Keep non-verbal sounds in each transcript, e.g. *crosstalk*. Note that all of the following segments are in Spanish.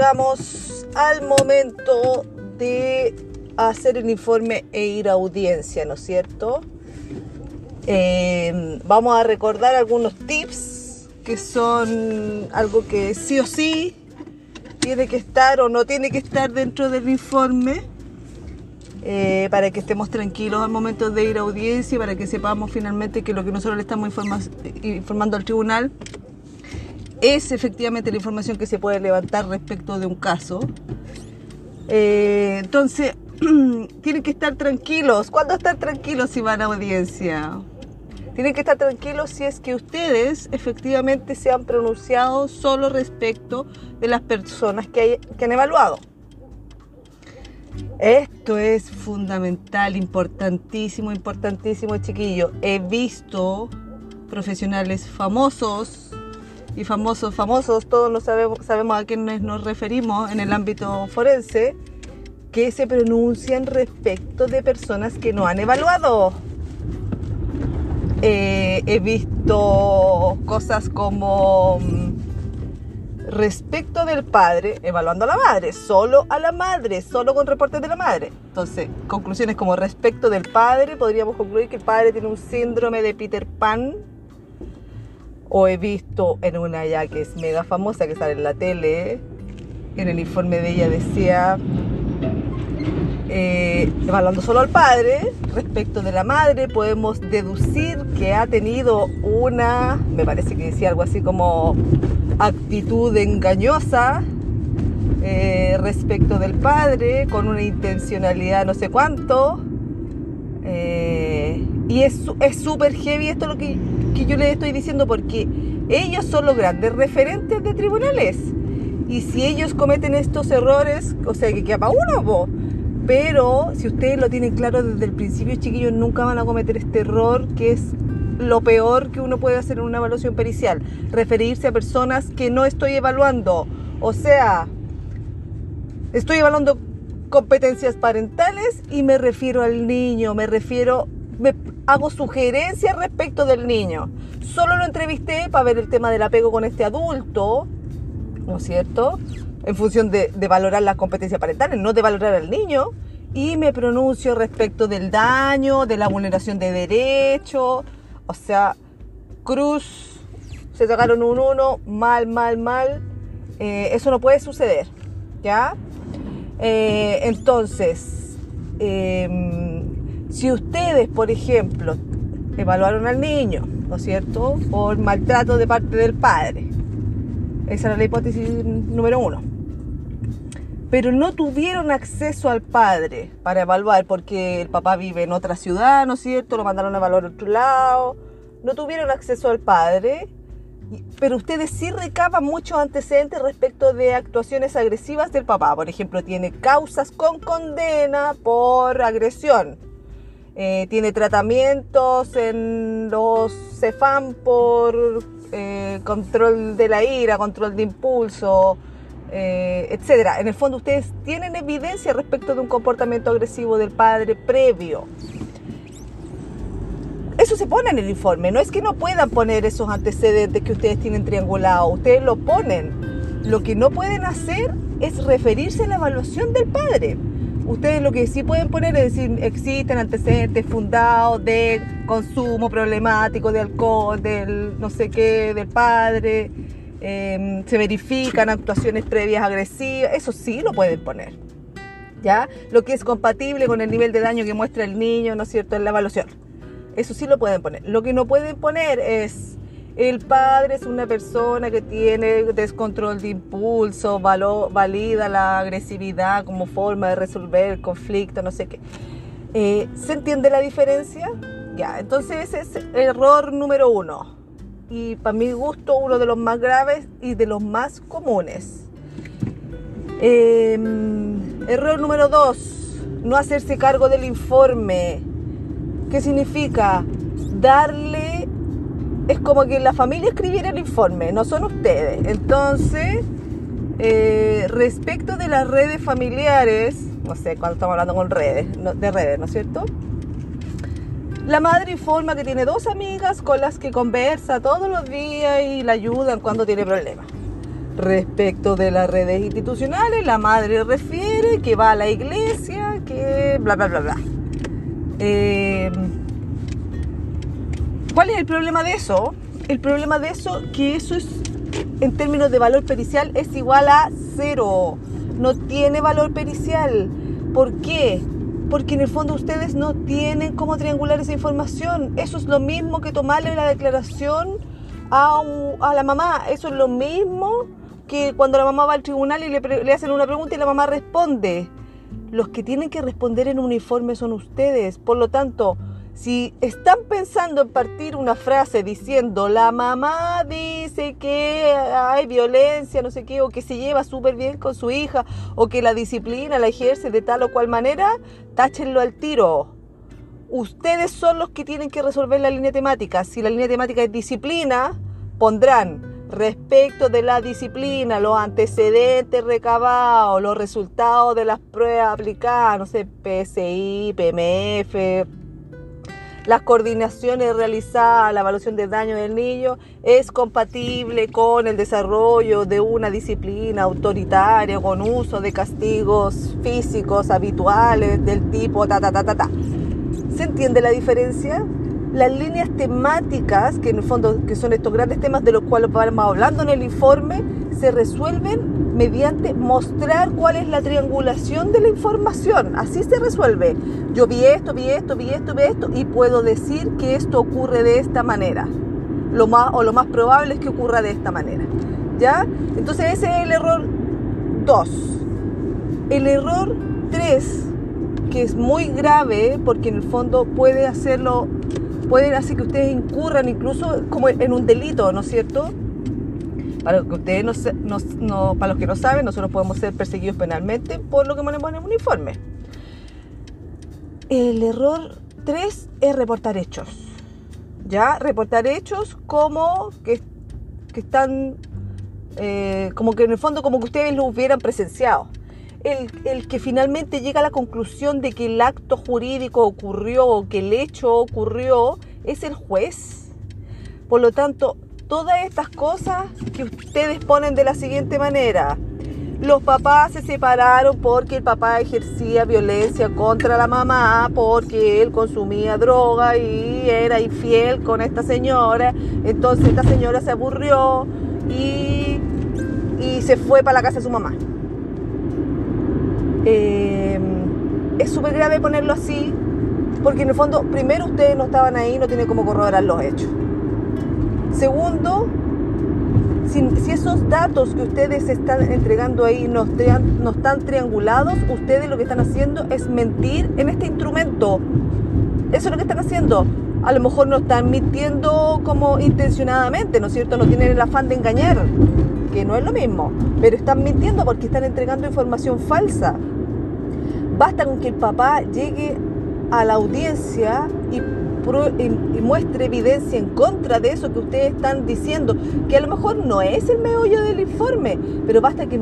llegamos al momento de hacer el informe e ir a audiencia, ¿no es cierto? Eh, vamos a recordar algunos tips que son algo que sí o sí tiene que estar o no tiene que estar dentro del informe eh, para que estemos tranquilos al momento de ir a audiencia y para que sepamos finalmente que lo que nosotros le estamos informando al tribunal es efectivamente la información que se puede levantar respecto de un caso. Eh, entonces, *clears throat* tienen que estar tranquilos. ¿Cuándo estar tranquilos si van a audiencia? Tienen que estar tranquilos si es que ustedes efectivamente se han pronunciado solo respecto de las personas que, que han evaluado. Esto es fundamental, importantísimo, importantísimo, chiquillo. He visto profesionales famosos y famosos, famosos, todos lo sabemos, sabemos a quiénes nos referimos en el ámbito forense, que se pronuncian respecto de personas que no han evaluado. Eh, he visto cosas como mm, respecto del padre, evaluando a la madre, solo a la madre, solo con reportes de la madre. Entonces, conclusiones como respecto del padre, podríamos concluir que el padre tiene un síndrome de Peter Pan o he visto en una ya que es mega famosa, que sale en la tele, en el informe de ella decía, eh, evaluando solo al padre, respecto de la madre, podemos deducir que ha tenido una, me parece que decía algo así como actitud engañosa eh, respecto del padre, con una intencionalidad no sé cuánto. Eh, y es súper heavy esto lo que que yo les estoy diciendo porque ellos son los grandes referentes de tribunales. Y si ellos cometen estos errores, o sea, que queda para uno, pero si ustedes lo tienen claro desde el principio, chiquillos, nunca van a cometer este error que es lo peor que uno puede hacer en una evaluación pericial, referirse a personas que no estoy evaluando. O sea, estoy evaluando competencias parentales y me refiero al niño, me refiero me hago sugerencias respecto del niño. Solo lo entrevisté para ver el tema del apego con este adulto, ¿no es cierto? En función de, valorar las competencias parentales, no de valorar al niño. Y me pronuncio respecto del daño, de la vulneración de derechos. O sea, Cruz, se sacaron un uno, mal, mal, mal. Eh, eso no puede suceder, ¿ya? Eh, entonces, em, si ustedes, por ejemplo, evaluaron al niño, ¿no es cierto?, por maltrato de parte del padre, esa era la hipótesis número uno, pero no tuvieron acceso al padre para evaluar porque el papá vive en otra ciudad, ¿no es cierto?, lo mandaron a evaluar a otro lado, no tuvieron acceso al padre, pero ustedes sí recaban muchos antecedentes respecto de actuaciones agresivas del papá. Por ejemplo, tiene causas con condena por agresión eh, tiene tratamientos en los CEFAM por eh, control de la ira, control de impulso, eh, etcétera. En el fondo ustedes tienen evidencia respecto de un comportamiento agresivo del padre previo. Eso se pone en el informe, no es que no puedan poner esos antecedentes que ustedes tienen triangulados, ustedes lo ponen. Lo que no pueden hacer es referirse a la evaluación del padre ustedes lo que sí pueden poner es decir, existen antecedentes fundados de consumo problemático de alcohol, del no sé qué, del padre, em, se verifican actuaciones previas agresivas, eso sí lo pueden poner. ¿Ya? Lo que es compatible con el nivel de daño que muestra el niño, ¿no es cierto?, en la evaluación. Eso sí lo pueden poner. Lo que no pueden poner es el padre es una persona que tiene descontrol de impulso, valida la agresividad como forma de resolver el conflicto, no sé qué. Eh, ¿Se entiende la diferencia? Ya, entonces ese es error número uno. Y para mi gusto uno de los más graves y de los más comunes. Em, error número dos, no hacerse cargo del informe. ¿Qué significa? Darle es como que la familia escribiera el informe, no son ustedes. Entonces, eh, respecto de las redes familiares, no sé, cuando estamos hablando con redes, de redes, ¿no es cierto? La madre informa que tiene dos amigas con las que conversa todos los días y la ayudan cuando tiene problemas. Respecto de las redes institucionales, la madre refiere que va a la iglesia, que bla, bla, bla, bla. Eh, ¿Cuál es el problema de eso? El problema de eso, que eso es, en términos de valor pericial, es igual a cero. No tiene valor pericial. ¿Por qué? Porque en el fondo ustedes no tienen cómo triangular esa información. Eso es lo mismo que tomarle la declaración a, a la mamá. Eso es lo mismo que cuando la mamá va al tribunal y le, hacen una pregunta y la mamá responde. Los que tienen que responder en uniforme son ustedes. Por lo tanto, si están pensando en partir una frase diciendo la mamá dice que hay violencia, no sé qué, o que se lleva súper bien con su hija, o que la disciplina la ejerce de tal o cual manera, táchenlo al tiro. Ustedes son los que tienen que resolver la línea temática. Si la línea temática es disciplina, pondrán respecto de la disciplina, los antecedentes recabados, los resultados de las pruebas aplicadas, no sé, PSI, PMF, las coordinaciones realizadas, la evaluación de daño del niño, es compatible con el desarrollo de una disciplina autoritaria con uso de castigos físicos habituales del tipo ta ta ta ta ta. ¿Se entiende la diferencia? Las líneas temáticas, que en el fondo que son estos grandes temas de los cuales vamos hablando en el informe, se resuelven mediante mostrar cuál es la triangulación de la información. Así se resuelve. Yo vi esto, vi esto, vi esto, vi esto y puedo decir que esto ocurre de esta manera. Lo más, o lo más probable es que ocurra de esta manera. ¿Ya? Entonces ese es el error 2. El error 3, que es muy grave porque en el fondo puede hacerlo pueden hacer que ustedes incurran incluso como en un delito, ¿no es cierto? Para que ustedes no, para los que no saben, nosotros podemos ser perseguidos penalmente por lo que ponemos en el uniforme. El error 3 es reportar hechos. ¿Ya? Reportar hechos como que, están, eh, como que en el fondo como que ustedes lo hubieran presenciado el, que finalmente llega a la conclusión de que el acto jurídico ocurrió, que el hecho ocurrió, es el juez. Por lo tanto, todas estas cosas que ustedes ponen de la siguiente manera. Los papás se separaron porque el papá ejercía violencia contra la mamá, porque él consumía droga y era infiel con esta señora. Entonces esta señora se aburrió y, y se fue para la casa de su mamá. Eh, es súper grave ponerlo así, porque en el fondo, primero ustedes no estaban ahí, no tienen cómo corroborar los hechos. Segundo, si, esos datos que ustedes están entregando ahí no, no están triangulados, ustedes lo que están haciendo es mentir en este instrumento. Eso es lo que están haciendo. A lo mejor no están mintiendo como intencionadamente, ¿no es cierto? No tienen el afán de engañar, que no es lo mismo, pero están mintiendo porque están entregando información falsa. Basta con que el papá llegue a la audiencia y, muestre evidencia en contra de eso que ustedes están diciendo, que a lo mejor no es el meollo del informe, pero basta que,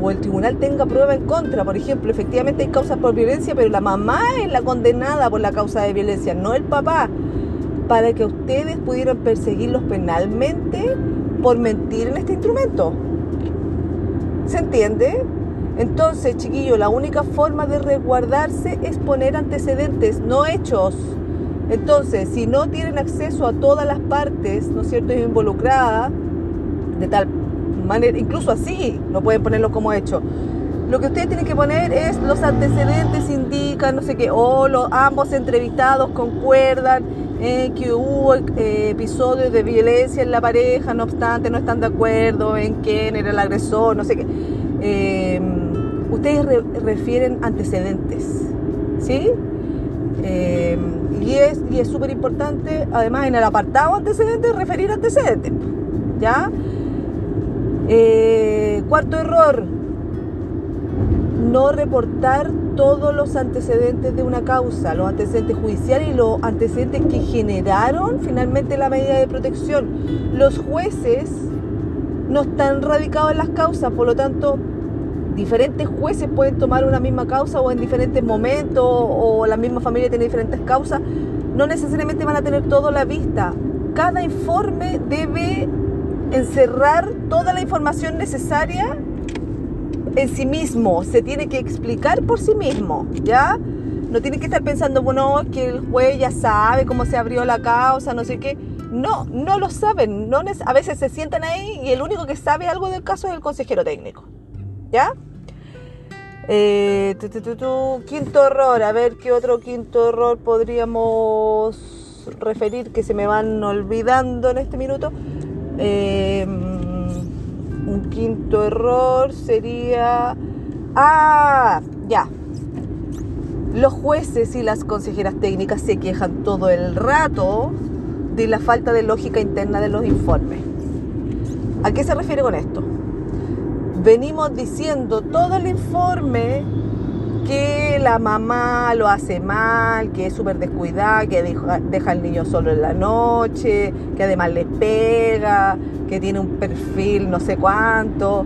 o el tribunal tenga prueba en contra. Por ejemplo, efectivamente hay causas por violencia, pero la mamá es la condenada por la causa de violencia, no el papá, para que ustedes pudieran perseguirlos penalmente por mentir en este instrumento. ¿Se entiende? Entonces, chiquillo, la única forma de resguardarse es poner antecedentes, no hechos. Entonces, si no tienen acceso a todas las partes, ¿no es cierto?, involucradas, de tal manera, incluso así, no pueden ponerlo como hecho. Lo que ustedes tienen que poner es los antecedentes indican, no sé qué, o los, ambos entrevistados concuerdan en que hubo eh, episodios de violencia en la pareja, no obstante no están de acuerdo en quién era el agresor, no sé qué. Eh, ustedes refieren antecedentes, ¿sí? Eh, y es y es súper importante, además en el apartado antecedentes, referir antecedentes, ¿ya? Eh, cuarto error, no reportar todos los antecedentes de una causa, los antecedentes judiciales y los antecedentes que generaron finalmente la medida de protección. Los jueces no están radicados en las causas, por lo tanto, diferentes jueces pueden tomar una misma causa o en diferentes momentos o la misma familia tiene diferentes causas, no necesariamente van a tener todo la vista. Cada informe debe encerrar toda la información necesaria en sí mismo, se tiene que explicar por sí mismo, ¿ya? No tiene que estar pensando, bueno, que el juez ya sabe cómo se abrió la causa, no sé qué. No, no lo saben. No a veces se sientan ahí y el único que sabe algo del caso es el consejero técnico. ¿Ya? Eh, quinto error, a ver qué otro quinto error podríamos referir que se me van olvidando en este minuto. Eh, un quinto error sería... Ah, ya. Los jueces y las consejeras técnicas se quejan todo el rato de la falta de lógica interna de los informes. ¿A qué se refiere con esto? Venimos diciendo todo el informe que la mamá lo hace mal, que es súper descuidada, que deja, al niño solo en la noche, que además le pega, que tiene un perfil no sé cuánto.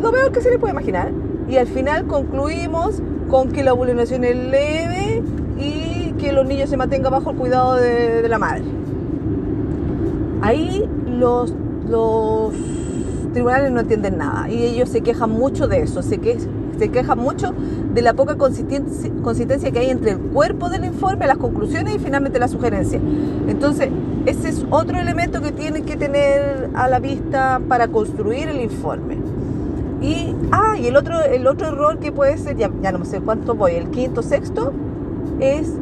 Lo peor que se le puede imaginar. Y al final concluimos con que la vulneración es leve y que los niños se mantengan bajo el cuidado de, la madre. Ahí los, los tribunales no entienden nada y ellos se quejan mucho de eso, se, que, se quejan mucho de la poca consistencia, consistencia que hay entre el cuerpo del informe, las conclusiones y finalmente la sugerencia. Entonces, ese es otro elemento que tienen que tener a la vista para construir el informe. Y, ah, y el otro, el otro error que puede ser, ya, ya no sé cuánto voy, el quinto, sexto, es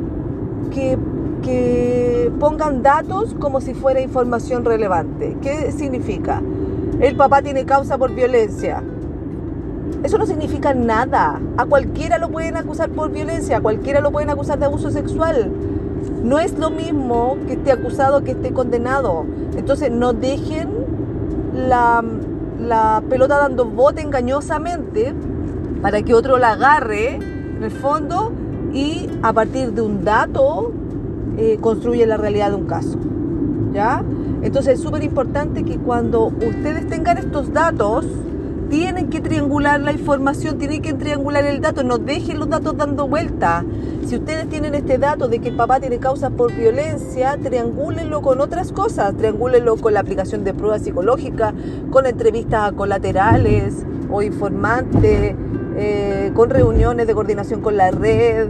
que, que pongan datos como si fuera información relevante. ¿Qué significa? El papá tiene causa por violencia. Eso no significa nada. A cualquiera lo pueden acusar por violencia, a cualquiera lo pueden acusar de abuso sexual. No es lo mismo que esté acusado que esté condenado. Entonces no dejen la, pelota dando bote engañosamente para que otro la agarre en el fondo y a partir de un dato eh, construye la realidad de un caso. ¿Ya? Entonces es súper importante que cuando ustedes tengan estos datos, tienen que triangular la información, tienen que triangular el dato, no dejen los datos dando vuelta. Si ustedes tienen este dato de que el papá tiene causas por violencia, triangúlenlo con otras cosas, triangúlenlo con la aplicación de pruebas psicológicas, con entrevistas colaterales o informantes, eh, con reuniones de coordinación con la red.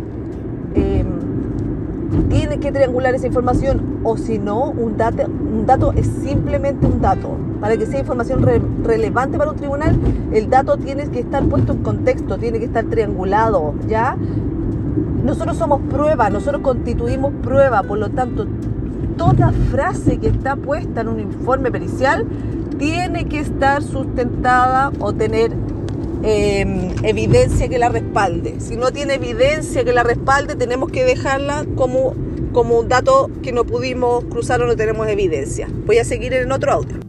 Tiene que triangular esa información o si no, un dato, un dato es simplemente un dato. Para que sea información relevante para un tribunal, el dato tiene que estar puesto en contexto, tiene que estar triangulado, ¿ya? Nosotros somos prueba, nosotros constituimos prueba, por lo tanto, toda frase que está puesta en un informe pericial tiene que estar sustentada o tener em, evidencia que la respalde. Si no tiene evidencia que la respalde, tenemos que dejarla como como un dato que no pudimos cruzar o no tenemos evidencia. Voy a seguir en otro audio.